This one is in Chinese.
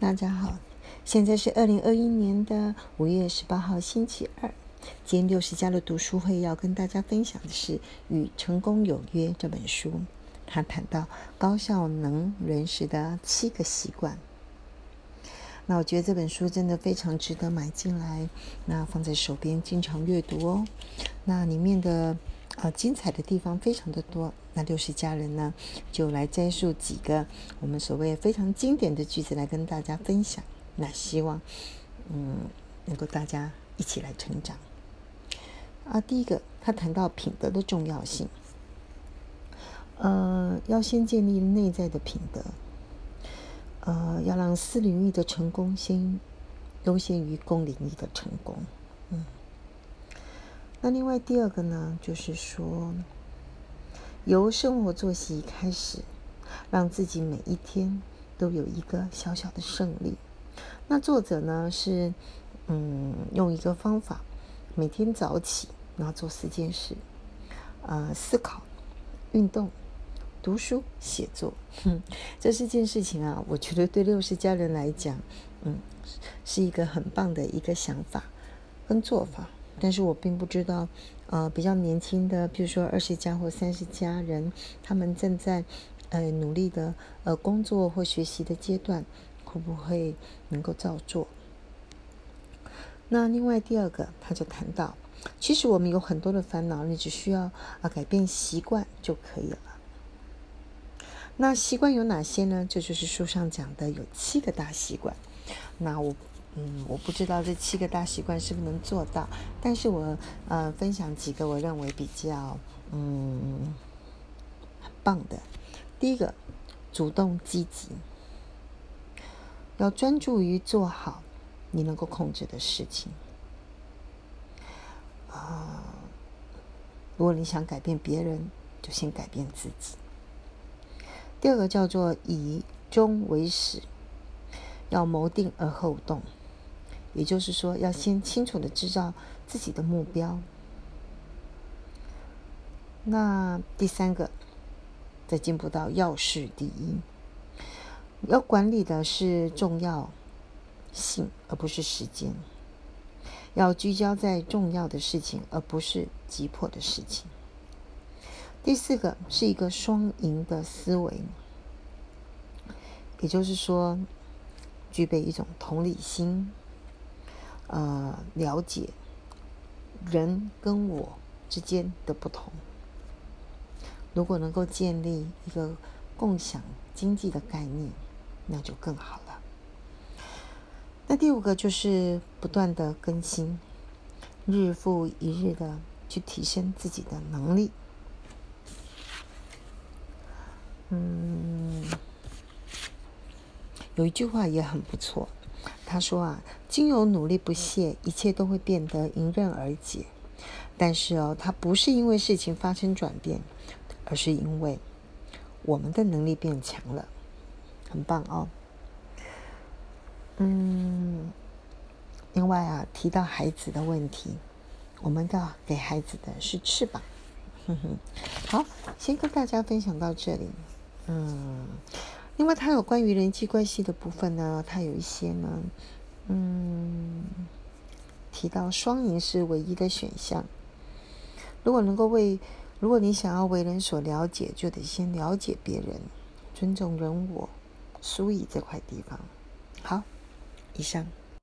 大家好，现在是二零二一年的五月十八号星期二。今天六十家的读书会要跟大家分享的是《与成功有约》这本书，他谈到高效能人士的七个习惯。那我觉得这本书真的非常值得买进来，那放在手边经常阅读哦。那里面的呃精彩的地方非常的多。那六十家人呢，就来摘述几个我们所谓非常经典的句子来跟大家分享。那希望嗯能够大家一起来成长。啊，第一个他谈到品德的重要性，呃，要先建立内在的品德。呃，要让私领域的成功先优先于公领域的成功。嗯，那另外第二个呢，就是说由生活作息开始，让自己每一天都有一个小小的胜利。那作者呢是嗯用一个方法，每天早起，然后做四件事，呃，思考、运动。读书写作，哼，这是件事情啊。我觉得对六十家人来讲，嗯，是一个很棒的一个想法跟做法。但是我并不知道，呃，比较年轻的，比如说二十家或三十家人，他们正在呃努力的呃工作或学习的阶段，会不会能够照做？那另外第二个，他就谈到，其实我们有很多的烦恼，你只需要啊改变习惯就可以了。那习惯有哪些呢？这就是书上讲的有七个大习惯。那我，嗯，我不知道这七个大习惯是不是能做到，但是我呃分享几个我认为比较嗯很棒的。第一个，主动积极，要专注于做好你能够控制的事情。啊，如果你想改变别人，就先改变自己。第二个叫做以终为始，要谋定而后动，也就是说，要先清楚的知道自己的目标。那第三个，再进步到要事第一，要管理的是重要性，而不是时间，要聚焦在重要的事情，而不是急迫的事情。第四个是一个双赢的思维，也就是说，具备一种同理心，呃，了解人跟我之间的不同。如果能够建立一个共享经济的概念，那就更好了。那第五个就是不断的更新，日复一日的去提升自己的能力。嗯，有一句话也很不错，他说啊，经由努力不懈，一切都会变得迎刃而解。但是哦，他不是因为事情发生转变，而是因为我们的能力变强了，很棒哦。嗯，另外啊，提到孩子的问题，我们的给孩子的是翅膀。哼哼，好，先跟大家分享到这里。嗯，另外，它有关于人际关系的部分呢，它有一些呢，嗯，提到双赢是唯一的选项。如果能够为，如果你想要为人所了解，就得先了解别人，尊重人我，疏以这块地方。好，以上。